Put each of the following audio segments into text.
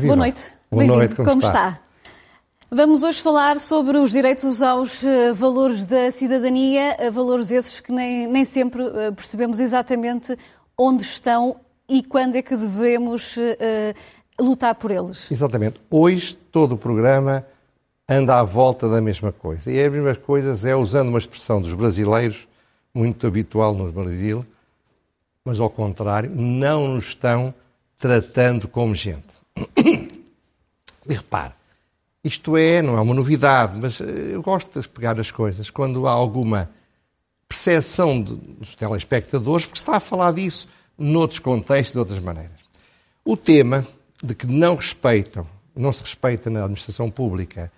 Boa noite. Boa noite, como, como está? está? Vamos hoje falar sobre os direitos aos uh, valores da cidadania, uh, valores esses que nem, nem sempre uh, percebemos exatamente onde estão e quando é que devemos lutar por eles. Exatamente. Hoje todo o programa anda à volta da mesma coisa. E a mesma coisa é usando uma expressão dos brasileiros, muito habitual no Brasil, mas ao contrário, não nos estão tratando como gente. E repare, isto é, não é uma novidade, mas eh, eu gosto de pegar as coisas quando há alguma percepção dos telespectadores, porque se está a falar disso noutros contextos, de outras maneiras. O tema de que não respeitam, não se respeita na administração pública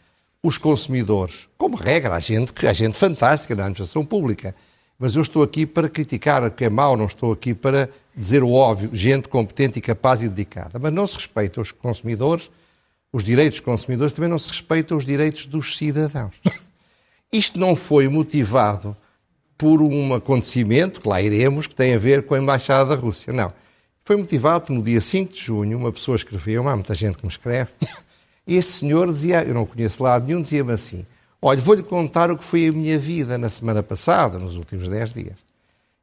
os consumidores, como regra, há gente, há gente fantástica na administração pública, mas eu estou aqui para criticar o que é mau, não estou aqui para dizer o óbvio, gente competente e capaz e dedicada. Mas não se respeita os consumidores, os direitos dos consumidores, também não se respeitam os direitos dos cidadãos. Isto não foi motivado por um acontecimento, que lá iremos, que tem a ver com a Embaixada da Rússia. Não. Foi motivado no dia 5 de junho, uma pessoa escreveu, há muita gente que me escreve, e esse senhor dizia, eu não conheço lado nenhum, dizia-me assim, olha, vou-lhe contar o que foi a minha vida na semana passada, nos últimos 10 dias.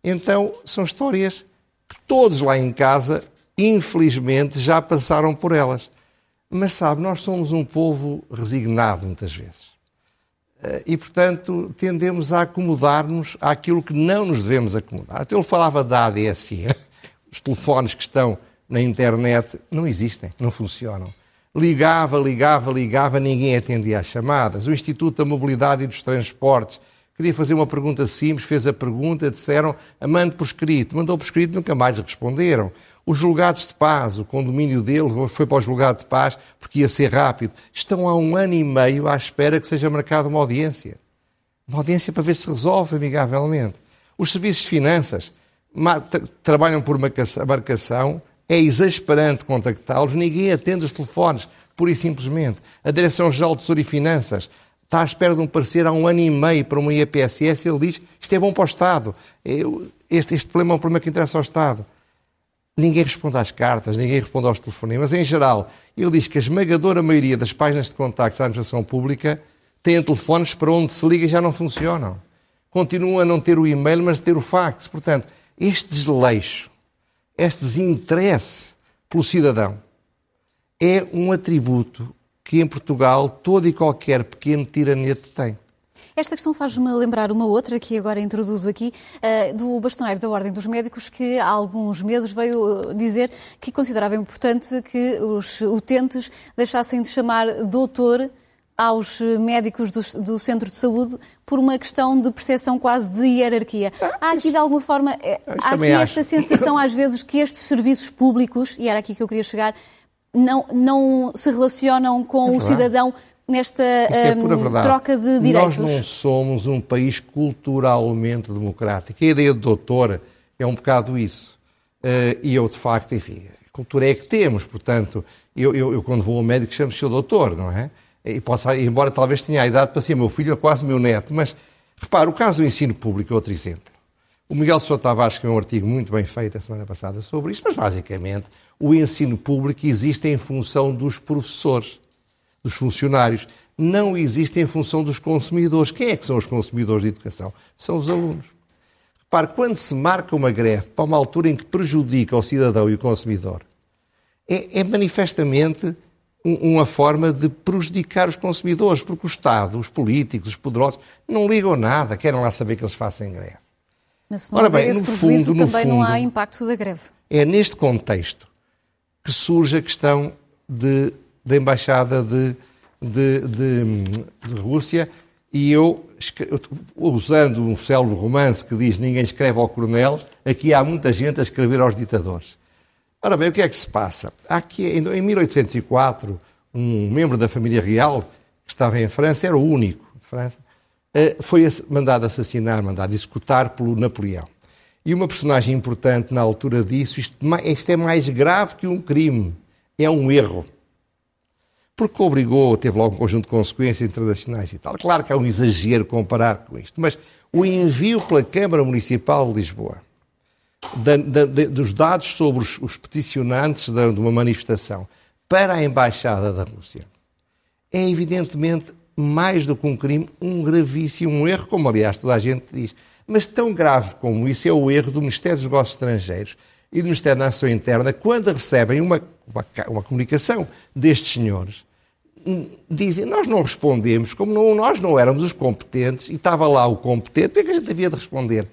Então, são histórias que todos lá em casa, infelizmente, já passaram por elas. Mas sabe, nós somos um povo resignado muitas vezes. Eh, e, portanto, tendemos a acomodar-nos àquilo que não nos devemos acomodar. Até ele falava da ADSI. Os telefones que estão na internet não existem, não funcionam. Ligava, ligava, ligava, ninguém atendia às chamadas. O Instituto da Mobilidade e dos Transportes queria fazer uma pergunta simples, fez a pergunta, disseram, mande por escrito. Mandou por escrito, nunca mais responderam. Os julgados de paz, o condomínio dele foi para o julgado de paz porque ia ser rápido. Estão há um ano e meio à espera que seja marcada uma audiência. Uma audiência para ver se resolve amigavelmente. Os serviços de finanças trabalham por marcação, é exasperante contactá-los, ninguém atende os telefones, pura e simplesmente. A Direção-Geral de Tesouro e Finanças está à espera de um parecer há um ano e meio para uma IPSS, ele diz isto é bom para o Estado, este, este problema é um problema que interessa ao Estado. Ninguém responde às cartas, ninguém responde aos telefonemas. Em geral, ele diz que a esmagadora maioria das páginas de contactos da administração pública têm telefones para onde se liga e já não funcionam. Continuam a não ter o e-mail, mas ter o fax. Portanto, este desleixo este desinteresse pelo cidadão é um atributo que em Portugal todo e qualquer pequeno tiranete tem. Esta questão faz-me lembrar uma outra que agora introduzo aqui, uh, do bastoneiro da Ordem dos Médicos, que há alguns meses veio dizer que considerava importante que os utentes deixassem de chamar doutor aos médicos do, do, centro de saúde por uma questão de percepção quase de hierarquia. Há aqui, de alguma forma, eh, há aqui esta sensação, às vezes, que estes serviços públicos, e era aqui que eu queria chegar, não, não se relacionam com é o cidadão nesta é um, troca de direitos. Nós não somos um país culturalmente democrático. A ideia do doutor é um bocado isso. Uh, e eu, de facto, enfim, cultura é que temos, portanto, eu, eu, eu quando vou ao médico chamo-se seu doutor, não é? e posso, embora talvez tenha a idade para ser meu filho ou quase meu neto, mas repare, o caso do ensino público é outro exemplo. O Miguel Sousa Tavares escreveu um artigo muito bem feito a semana passada sobre isto, mas basicamente o ensino público existe em função dos professores, dos funcionários, não existe em função dos consumidores. Quem é que são os consumidores de educação? São os alunos. Repare, quando se marca uma greve para uma altura em que prejudica o cidadão e o consumidor, é, é manifestamente uma forma de prejudicar os consumidores, porque o Estado, os políticos, os poderosos, não ligam nada, querem lá saber que eles façam greve. Mas se não Ora bem, prejuízo, fundo, também fundo, não há impacto da greve. É neste contexto que surge a questão de, da Embaixada de, de, de, de Rússia e eu, usando um célebre romance que diz ninguém escreve ao coronel, aqui há muita gente a escrever aos ditadores. Ora bem, o que é que se passa? Aqui, em 1804, um membro da família real que estava em França, era o único de França, eh, foi mandado assassinar, mandado executar pelo Napoleão. E uma personagem importante na altura disso, isto, isto é mais grave que um crime, é um erro. Porque obrigou, teve logo um conjunto de consequências internacionais e tal. Claro que é um exagero comparar com isto, mas o envio pela Câmara Municipal de Lisboa da, da, dos dados sobre os, os peticionantes de uma manifestação para a Embaixada da Rússia é evidentemente mais do que um crime, um gravíssimo erro, como aliás toda a gente diz. Mas tão grave como isso é o erro do Ministério dos Negócios Estrangeiros e do Ministério da Nação Interna, quando recebem uma, uma, uma comunicação destes senhores, dizem, nós não respondemos, como não, nós não éramos os competentes, e estava lá o competente, o que é a gente havia de responder?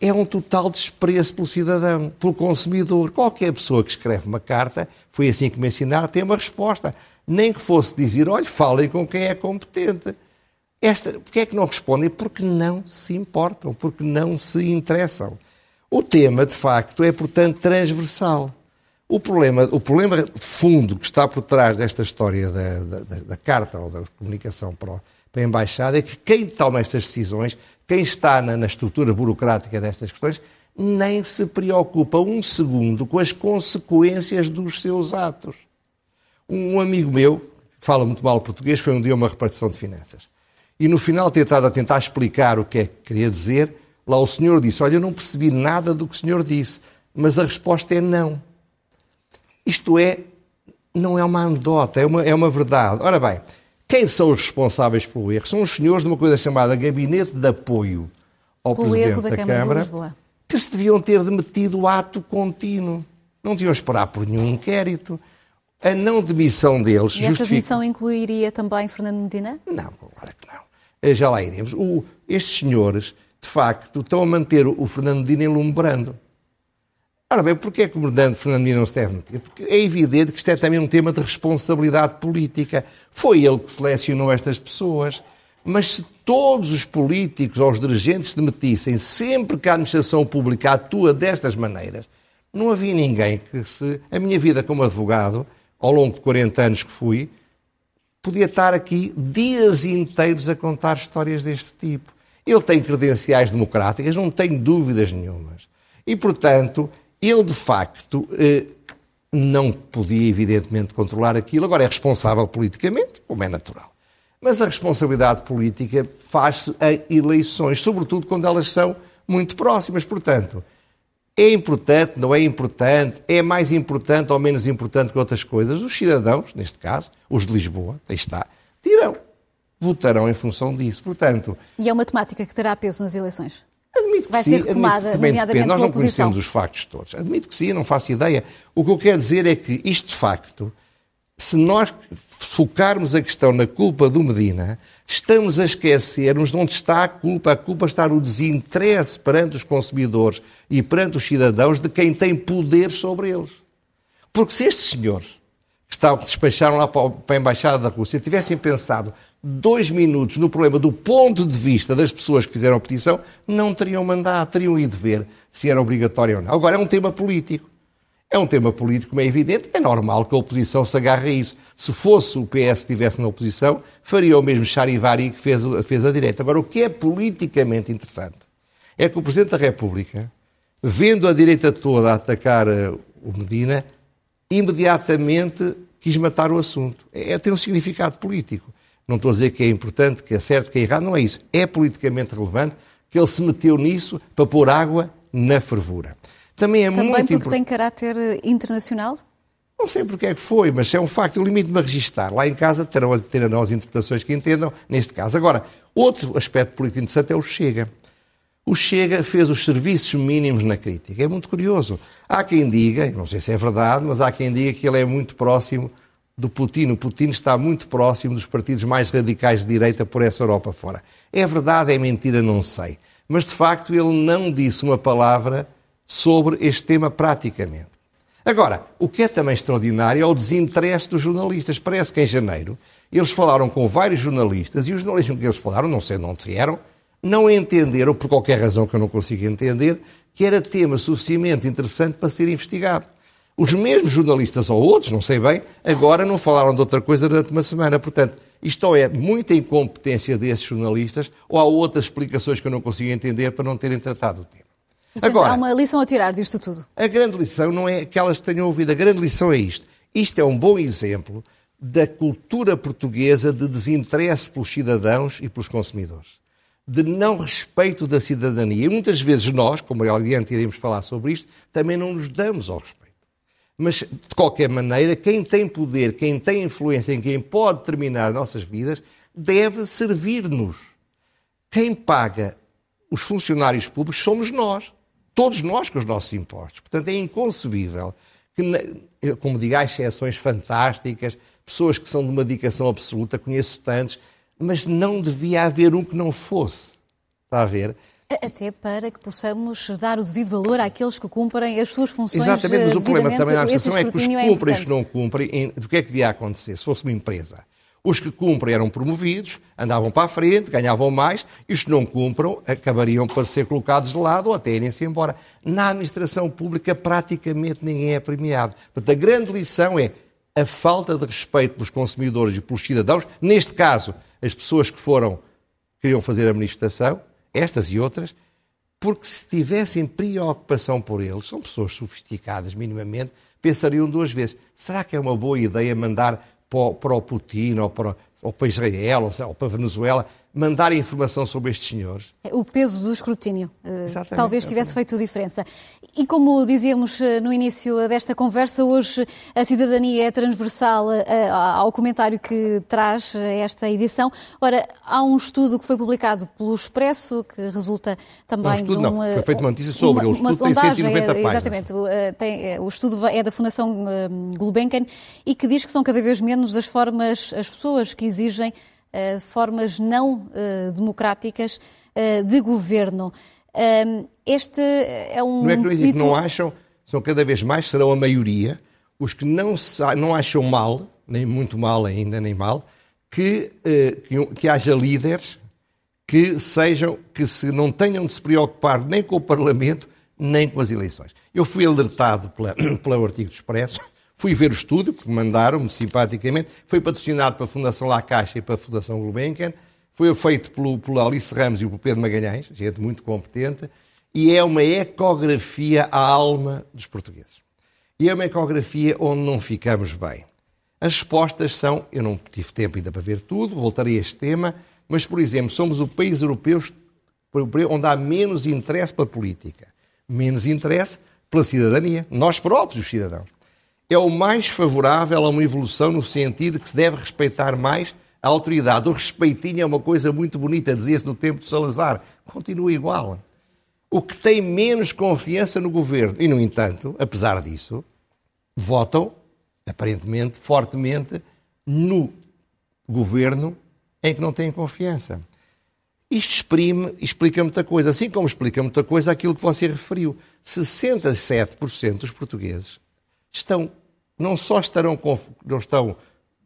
É um total desprezo pelo cidadão, pelo consumidor. Qualquer pessoa que escreve uma carta, foi assim que me ensinaram, tem uma resposta. Nem que fosse dizer, olha, falem com quem é competente. Esta, porque é que não respondem? Porque não se importam, porque não se interessam. O tema, de facto, é, portanto, transversal. O problema, o problema de fundo que está por trás desta história da, da, da carta ou da comunicação para, a Embaixada é que quem toma estas decisões, quem está na, na estrutura burocrática destas questões, nem se preocupa um segundo com as consequências dos seus atos. Um amigo meu, que fala muito mal português, foi um dia uma repartição de finanças. E no final, tentado a tentar explicar o que é que queria dizer, lá o senhor disse: Olha, eu não percebi nada do que o senhor disse, mas a resposta é não. Isto é, não é uma anedota, é uma, é uma verdade. Ora bem, quem são os responsáveis pelo erro? São os senhores de uma coisa chamada Gabinete de Apoio ao pelo Presidente da, da, Câmara, Câmara, de que se deviam ter demitido o ato contínuo. Não deviam esperar por nenhum inquérito. A não demissão deles... E essa demissão incluiria também Fernando Medina? Não, claro que não. Eh, já lá iremos. O, estes senhores, de facto, estão a manter o Fernando Medina enlumbrando. Ora bem, porquê é que o Fernando Fernandinho não se deve meter? Porque é evidente que isto é também um tema de responsabilidade política. Foi ele que selecionou estas pessoas. Mas se todos os políticos ou os dirigentes se demitissem sempre que a administração pública atua destas maneiras, não havia ninguém que se. A minha vida como advogado, ao longo de 40 anos que fui, podia estar aqui dias inteiros a contar histórias deste tipo. Ele tem credenciais democráticas, não tenho dúvidas nenhumas. E, portanto, ele, de facto, eh, não podia, evidentemente, controlar aquilo. Agora é responsável politicamente, como é natural. Mas a responsabilidade política faz-se em eleições, sobretudo quando elas são muito próximas. Portanto, é importante, não é importante, é mais importante ou menos importante que outras coisas. Os cidadãos, neste caso, os de Lisboa, aí está, dirão, votarão em função disso. Portanto. E é uma temática que terá peso nas eleições? Admito que Vai sim, ser retomada, admito que nomeadamente Nós não conhecemos oposição. os factos todos. Admito que sim, não faço ideia. O que eu quero dizer é que isto, de facto, se nós focarmos a questão na culpa do Medina, estamos a esquecer-nos de onde está a culpa. A culpa está no desinteresse perante os consumidores e perante os cidadãos de quem tem poder sobre eles. Porque se estes senhores que estavam, despacharam lá para a Embaixada da Rússia tivessem pensado dois minutos no problema do ponto de vista das pessoas que fizeram a petição, não teriam mandado, teriam ido ver se era obrigatório ou não. Agora é um tema político. É um tema político, como é evidente, é normal que a oposição se agarre a isso. Se fosse o PS que estivesse na oposição, faria o mesmo charivari que fez, fez a direita. Agora, o que é politicamente interessante é que o Presidente da República, vendo a direita toda a atacar uh, o Medina, imediatamente quis matar o assunto. É, tem um significado político. Não estou a dizer que é importante, que é certo, que é errado, não é isso. É politicamente relevante que ele se meteu nisso para pôr água na fervura. Também é Também muito porque importante. tem caráter eh, internacional? Não sei porque é que foi, mas é um facto. Eu limito-me a registar. Lá em casa terão, terão as interpretações que entendam, neste caso. Agora, outro aspecto político interessante é o Chega. O Chega fez os serviços mínimos na crítica. É muito curioso. Há quem diga, não sei se é verdade, mas há quem diga que ele é muito próximo do Putin. O Putin está muito próximo dos partidos mais radicais de direita por essa Europa fora. É verdade, é mentira, não sei. Mas, de facto, ele não disse uma palavra sobre este tema praticamente. Agora, o que é também extraordinário é o desinteresse dos jornalistas. Parece que em janeiro eles falaram com vários jornalistas e os jornalistas com que eles falaram, não sei de onde vieram, não entenderam, por qualquer razão que eu não consigo entender, que era tema suficientemente interessante para ser investigado. Os mesmos jornalistas, ou outros, não sei bem, agora não falaram de outra coisa durante uma semana. Portanto, isto é muita incompetência desses jornalistas, ou há outras explicações que eu não consigo entender para não terem tratado o tema. Portanto, Agora, há uma lição a tirar disto tudo. a grande lição não é aquelas que tenham ouvido, a grande lição é isto. Isto é um bom exemplo da cultura portuguesa de desinteresse pelos cidadãos e pelos consumidores. De não respeito da cidadania. E muitas vezes nós, como adiante iremos falar sobre isto, também não nos damos ao respeito. Mas, de qualquer maneira, quem tem poder, quem tem influência em quem pode determinar nossas vidas, deve servir-nos. Quem paga os funcionários públicos somos nós. Todos nós com os nossos impostos. Portanto, é inconcebível que, como digo, há exceções fantásticas, pessoas que são de uma dedicação absoluta, conheço tantos, mas não devia haver um que não fosse. Está a ver? Até para que possamos dar o devido valor àqueles que cumprem as suas funções. Exatamente, mas o problema também na administração é que os que é cumprem e os que não cumprem, do que é que devia acontecer se fosse uma empresa? Os que cumprem eram promovidos, andavam para a frente, ganhavam mais, e os que não cumpram acabariam por ser colocados de lado ou até irem-se embora. Na administração pública, praticamente ninguém é premiado. Portanto, a grande lição é a falta de respeito pelos consumidores e pelos cidadãos, neste caso, as pessoas que foram, queriam fazer administração, estas e outras, porque se tivessem preocupação por eles, são pessoas sofisticadas minimamente, pensariam duas vezes: será que é uma boa ideia mandar para o Putin ou para, ou para Israel ou para a Venezuela mandar informação sobre estes senhores. É, o peso do escrutínio eh, exatamente, talvez tivesse feito diferença. E como dizíamos eh, no início desta conversa, hoje a cidadania é transversal eh, ao comentário que traz esta edição. Ora, há um estudo que foi publicado pelo Expresso, que resulta também não, estudo, de um... Não, foi feita uma notícia sobre, uma, o estudo tem 190 páginas. Exatamente, tem, o estudo é da Fundação Gulbenkian e que diz que são cada vez menos as formas, as pessoas que exigem formas não uh, democráticas uh, de governo. este é um. Não é que não que não acham, são cada vez mais, serão a maioria, os que não, não acham mal, nem muito mal ainda, nem mal, que, que, que haja líderes que sejam, que se não tenham de se preocupar nem com o Parlamento, nem com as eleições. Eu fui alertado pela, pelo artigo do Expresso Fui ver o estudo, porque mandaram-me simpaticamente. Foi patrocinado pela Fundação La Caixa e pela Fundação Gulbenkian. Foi feito pelo, pelo Alice Ramos e pelo Pedro Magalhães, gente muito competente. E é uma ecografia à alma dos portugueses. E é uma ecografia onde não ficamos bem. As respostas são, eu não tive tempo ainda para ver tudo, voltarei a este tema, mas, por exemplo, somos o país europeu onde há menos interesse pela política, menos interesse pela cidadania, nós próprios, os cidadãos é o mais favorável a uma evolução no sentido que se deve respeitar mais a autoridade. O respeitinho é uma coisa muito bonita, dizia-se no tempo de Salazar. Continua igual. O que tem menos confiança no governo, e no entanto, apesar disso, votam, aparentemente, fortemente, no governo em que não têm confiança. Isto exprime, explica muita coisa, assim como explica muita coisa aquilo que você referiu. 67% dos portugueses estão não só estarão, não estão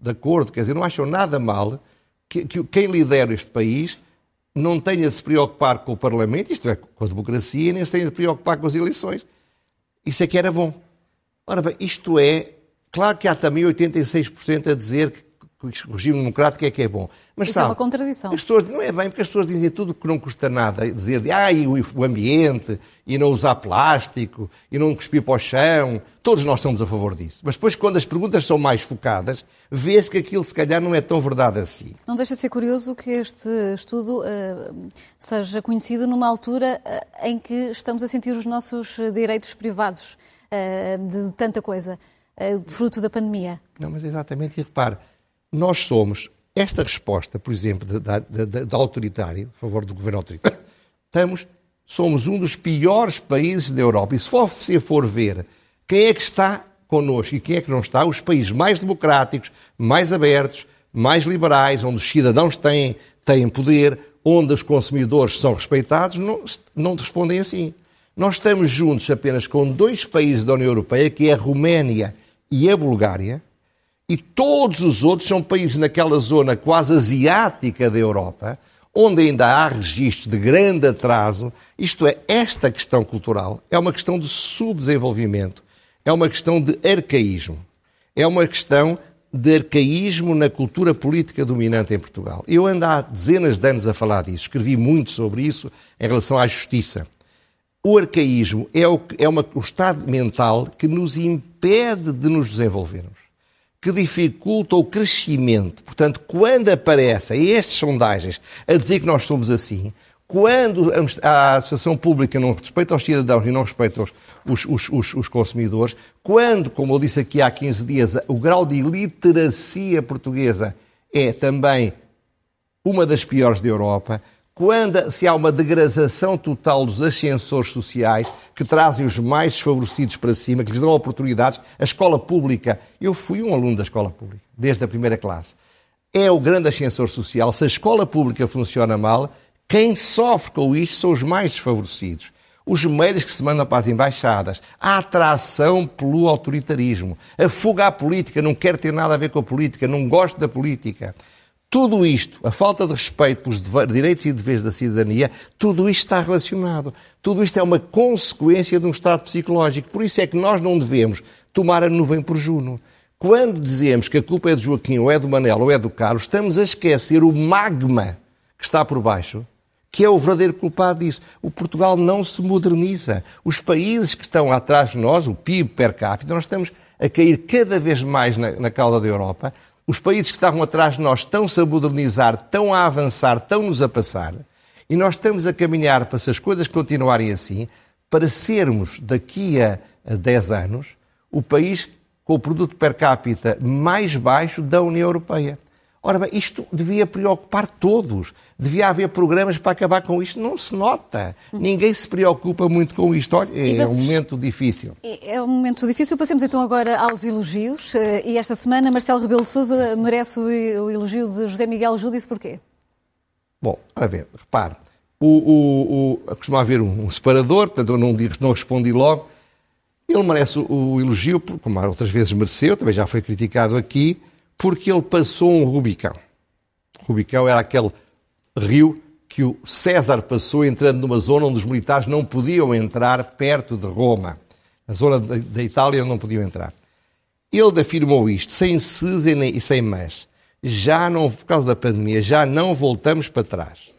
de acordo, quer dizer, não acham nada mal que, que quem lidera este país não tenha de se preocupar com o Parlamento, isto é, com a democracia, nem se tenha de preocupar com as eleições. Isso é que era bom. Ora bem, isto é. Claro que há também 86% a dizer que o regime democrático é que é bom. Mas, Isso sabe, é uma contradição. As pessoas, não é bem, porque as pessoas dizem tudo que não custa nada. Dizer, ah, e o ambiente, e não usar plástico, e não cuspir para o chão. Todos nós somos a favor disso. Mas depois, quando as perguntas são mais focadas, vê-se que aquilo, se calhar, não é tão verdade assim. Não deixa de ser curioso que este estudo uh, seja conhecido numa altura uh, em que estamos a sentir os nossos direitos privados uh, de tanta coisa, fruto da pandemia. Não, mas exatamente. E repare, nós somos, esta resposta, por exemplo, da, da autoritário, a favor do governo autoritário, estamos, somos um dos piores países da Europa. E se você for ver quem é que está connosco e quem é que não está, os países mais democráticos, mais abertos, mais liberais, onde os cidadãos têm, têm poder, onde os consumidores são respeitados, não, não respondem assim. Nós estamos juntos apenas com dois países da União Europeia, que é a Roménia e a Bulgária, e todos os outros são países naquela zona quase asiática da Europa, onde ainda há registros de grande atraso. Isto é, esta questão cultural é uma questão de subdesenvolvimento, é uma questão de arcaísmo, é uma questão de arcaísmo na cultura política dominante em Portugal. Eu ando há dezenas de anos a falar disso, escrevi muito sobre isso em relação à justiça. O arcaísmo é o, é uma, o estado mental que nos impede de nos desenvolvermos que dificulta o crescimento. Portanto, quando aparecem estas sondagens a dizer que nós somos assim, Quando a Associação Pública não respeita os cidadãos e não respeita os, os, os, os, consumidores, quando, como eu disse aqui há 15 dias, o grau de literacia portuguesa é também uma das piores da Europa, quando se há uma degradação total dos ascensores sociais que trazem os mais desfavorecidos para cima, que lhes dão oportunidades, a escola pública, eu fui um aluno da escola pública, desde a primeira classe, é o grande ascensor social. Se a escola pública funciona mal, quem sofre com isto são os mais desfavorecidos. Os meios que se mandam para as embaixadas, a atração pelo autoritarismo, a fuga à política, não quer ter nada a ver com a política, não gosto da política. Tudo isto, a falta de respeito pelos direitos e deveres da cidadania, tudo isto está relacionado. Tudo isto é uma consequência de um estado psicológico. Por isso é que nós não devemos tomar a nuvem por Juno. Quando dizemos que a culpa é do Joaquim, ou é do Manel, ou é do Carlos, estamos a esquecer o magma que está por baixo, que é o verdadeiro culpado disso. O Portugal não se moderniza. Os países que estão atrás de nós, o PIB per capita, nós estamos a cair cada vez mais na, na cauda da Europa os países que estavam atrás de nós estão-se a modernizar, estão a avançar, estão-nos a passar. E nós estamos a caminhar para, se as coisas continuarem assim, para sermos, daqui a 10 anos, o país com o produto per capita mais baixo da União Europeia. Ora bem, isto devia preocupar todos. Devia haver programas para acabar com isto. Não se nota. Ninguém se preocupa muito com isto. Olha, é vamos... um momento difícil. É um momento difícil. Passemos então agora aos elogios. Eh, e esta semana Marcelo Rebelo Sousa merece o elogio de José Miguel Júdice. Porquê? Bom, a ver, repare. O, o, o, costuma haver um, separador, portanto eu não, não respondi logo. Ele merece o, o elogio, como outras vezes mereceu, também já foi criticado aqui, porque ele passou um Rubicão. Rubicão era aquele rio que o César passou entrando numa zona onde os militares não podiam entrar perto de Roma. Na zona da Itália não podiam entrar. Ele afirmou isto, sem ses e sem mas. Já não, por causa da pandemia, já não voltamos para trás.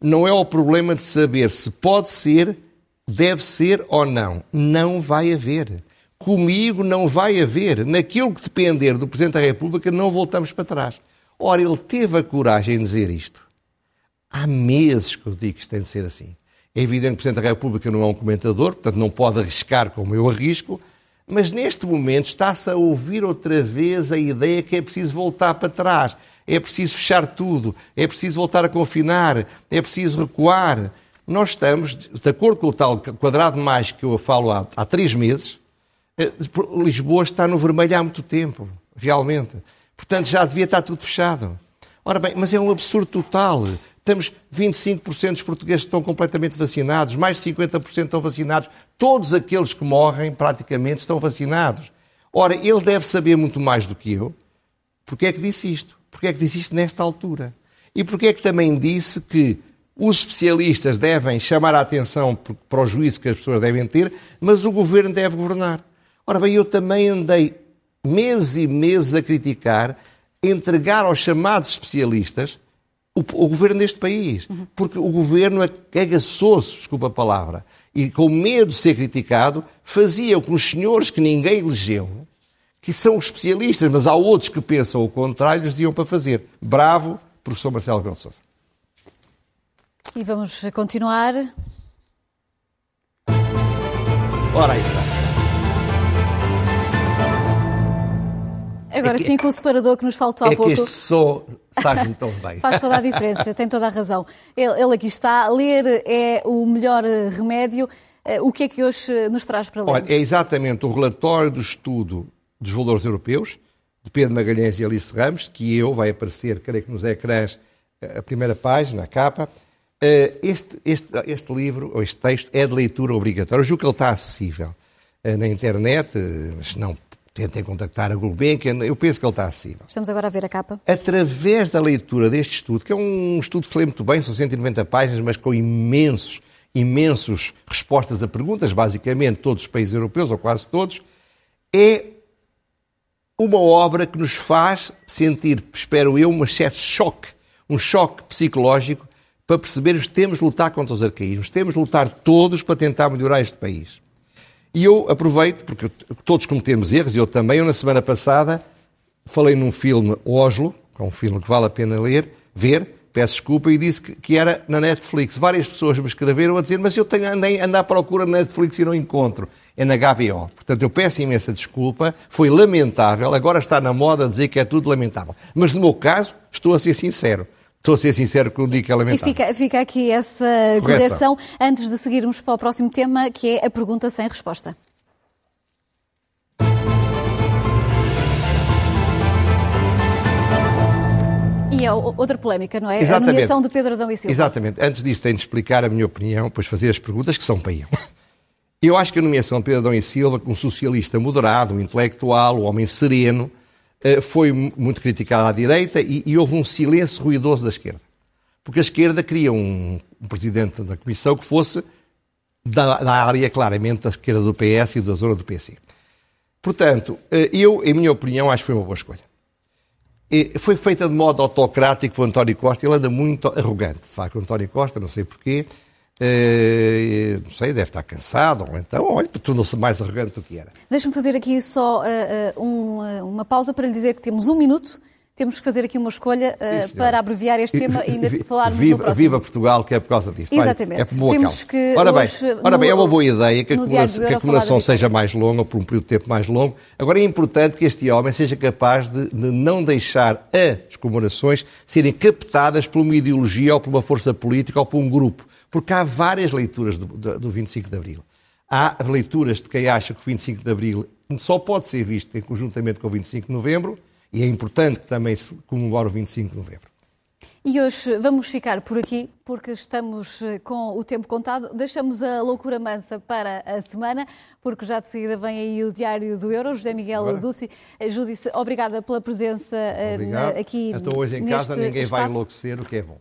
Não é o problema de saber se pode ser, deve ser ou não. Não vai haver. Comigo não vai haver. Naquilo que depender do Presidente da República, não voltamos para trás. Ora, ele teve a coragem de dizer isto. Há meses que eu digo que isto tem de ser assim. É evidente que o Presidente da República não é um comentador, portanto não pode arriscar como eu arrisco, mas neste momento está-se a ouvir outra vez a ideia que é preciso voltar para trás, é preciso fechar tudo, é preciso voltar a confinar, é preciso recuar. Nós estamos, de acordo com o tal quadrado mais que eu falo há, há três meses, Lisboa está no vermelho há muito tempo, realmente. Portanto, já devia estar tudo fechado. Ora bem, mas é um absurdo total. Temos 25% dos portugueses que estão completamente vacinados, mais de 50% estão vacinados. Todos aqueles que morrem, praticamente, estão vacinados. Ora, ele deve saber muito mais do que eu. Porquê é que disse isto? Porquê é que disse isto nesta altura? E porquê é que também disse que os especialistas devem chamar a atenção para o juízo que as pessoas devem ter, mas o governo deve governar? Ora bem, eu também andei meses e meses a criticar entregar aos chamados especialistas o, o governo deste país. Porque o governo agaçou-se, desculpa a palavra, e com medo de ser criticado, fazia o que os senhores que ninguém elegeu, que são os especialistas, mas há outros que pensam o contrário, lhes diziam para fazer. Bravo, professor Marcelo Rebelo Sousa. E vamos continuar. Ora, aí está. Agora é sim, com o separador que nos faltou é há pouco. É que este só sabe-me tão bem. Faz toda a diferença, tem toda a razão. Ele, ele, aqui está. Ler é o melhor remédio. Eh, o que é que hoje nos traz para ler? Olha, é exatamente o relatório do estudo dos valores europeus, de Pedro Magalhães e Alice Ramos, que eu, vai aparecer, creio que nos ecrãs, a primeira página, a capa. Eh, este, este, este livro, ou este texto, é de leitura obrigatória. Eu julgo que ele está acessível eh, na internet, mas não tentem contactar a Gulbenkian, eu penso que ele está acessível. Estamos agora a ver a capa. Através da leitura deste estudo, que é um estudo que se lê muito bem, são 190 páginas, mas com imensos, imensos respostas a perguntas, basicamente todos os países europeus, ou quase todos, é uma obra que nos faz sentir, espero eu, um certo choque, um choque psicológico para percebermos que temos de lutar contra os arcaísmos, temos de lutar todos para tentar melhorar este país. E eu aproveito, porque todos cometemos erros, e eu também, eu na semana passada falei num filme Oslo, que é um filme que vale a pena ler, ver, peço desculpa, e disse que, que, era na Netflix. Várias pessoas me escreveram a dizer, mas eu tenho, andei, ando à procura na Netflix e não encontro. É na HBO. Portanto, eu peço imensa desculpa, foi lamentável, agora está na moda dizer que é tudo lamentável. Mas no meu caso, estou a ser sincero. Estou a ser sincero com o digo que é lamentável. E fica, fica aqui essa correção antes de seguirmos para o próximo tema, que é a pergunta sem resposta. E é outra polémica, não é? Exatamente. A nomeação de Pedro Adão e Silva. Exatamente. Antes disso, tenho de explicar a minha opinião, depois fazer as perguntas que são para ele. Eu acho que a nomeação de Pedro Adão e Silva, um socialista moderado, um intelectual, um homem sereno, foi muito criticada à direita e, e, houve um silêncio ruidoso da esquerda. Porque a esquerda queria um, um presidente da Comissão que fosse da, da, área, claramente, da esquerda do PS e da zona do PC. Portanto, eh, eu, em minha opinião, acho que foi uma boa escolha. Foi feita de modo autocrático por António Costa, ele anda muito arrogante. De facto, António Costa, não sei porquê, Uh, não sei, deve estar cansado, ou então, olha, tornou-se mais arrogante do que era. Deixa-me fazer aqui só uh, um, uma pausa para lhe dizer que temos um minuto. Temos que fazer aqui uma escolha uh, para abreviar este tema e ainda falarmos viva, no próximo. Viva Portugal, que é por causa disso. Exatamente. É por boa Temos causa. que ora bem, hoje, ora bem é uma boa ideia que a acumulação, que a acumulação seja mais longa, por um período de tempo mais longo. Agora é importante que este homem seja capaz de, de não deixar as comemorações serem captadas por uma ideologia ou por uma força política ou por um grupo porque há várias leituras do, do, do 25 de Abril. Há leituras de quem acha que o 25 de Abril só pode ser visto em conjuntamente com o 25 de Novembro, e é importante que também se comemore o 25 de Novembro. E hoje vamos ficar por aqui, porque estamos eh, com o tempo contado. Deixamos a loucura mansa para a semana, porque já de seguida vem aí o Diário do Euro. José Miguel Agora. Dulce, eh, Júdice, obrigada pela presença eh, Obrigado. aqui. Então hoje em casa ninguém espaço. vai enlouquecer, o que é bom.